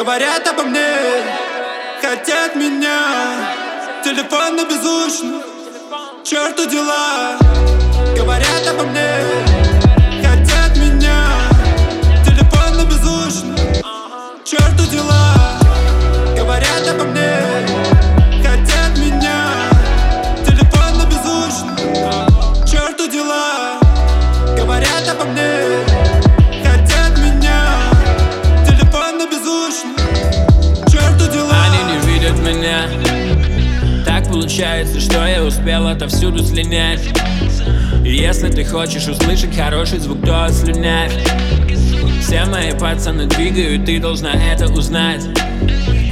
Говорят обо мне, хотят меня. Телефон на беззвучно, черту дела. Говорят обо мне, получается, что я успел отовсюду слинять. Если ты хочешь услышать хороший звук, то слюнявь Все мои пацаны двигают, ты должна это узнать.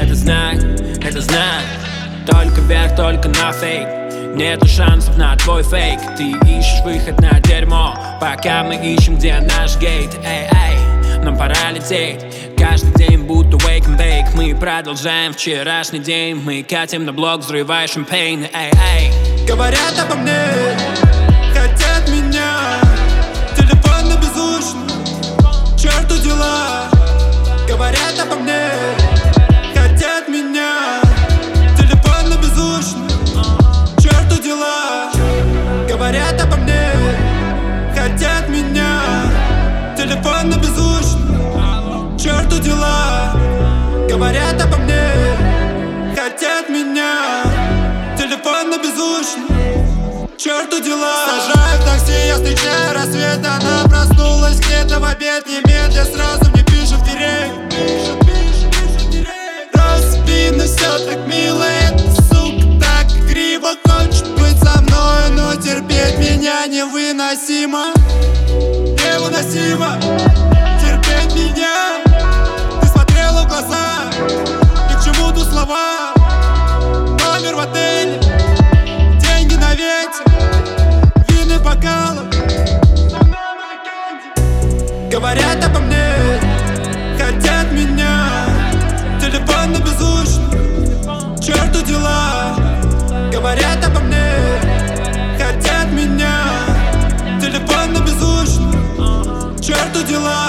Это знак, это знак. Только вверх, только на фейк. Нету шансов на твой фейк. Ты ищешь выход на дерьмо. Пока мы ищем, где наш гейт. Эй, эй, нам пора лететь. Каждый день будто wake продолжаем вчерашний день. Мы катим на блок, взрывая шампейн. Эй, эй. Говорят обо мне Хотят меня. Телефон на беззвучно Черту дела. Говорят обо мне Хотят меня. Телефон на беззвучно Черту дела. Говорят обо мне Хотят меня. Телефон на беззвучно черту дела говорят обо мне Хотят меня. Телефон на беззвучный Черту дела. Сажаю в такси, я встречаю рассвет Она проснулась где-то в обед. Немедля сразу мне пишет в директ. Разбина все так мило Эта сука так криво Хочет быть со мной, но терпеть меня невыносимо Невыносимо. Говорят обо мне, хотят меня. Телефон на беззвучном, черту дела. Говорят обо мне, хотят меня. Телефон на беззвучном, черту дела.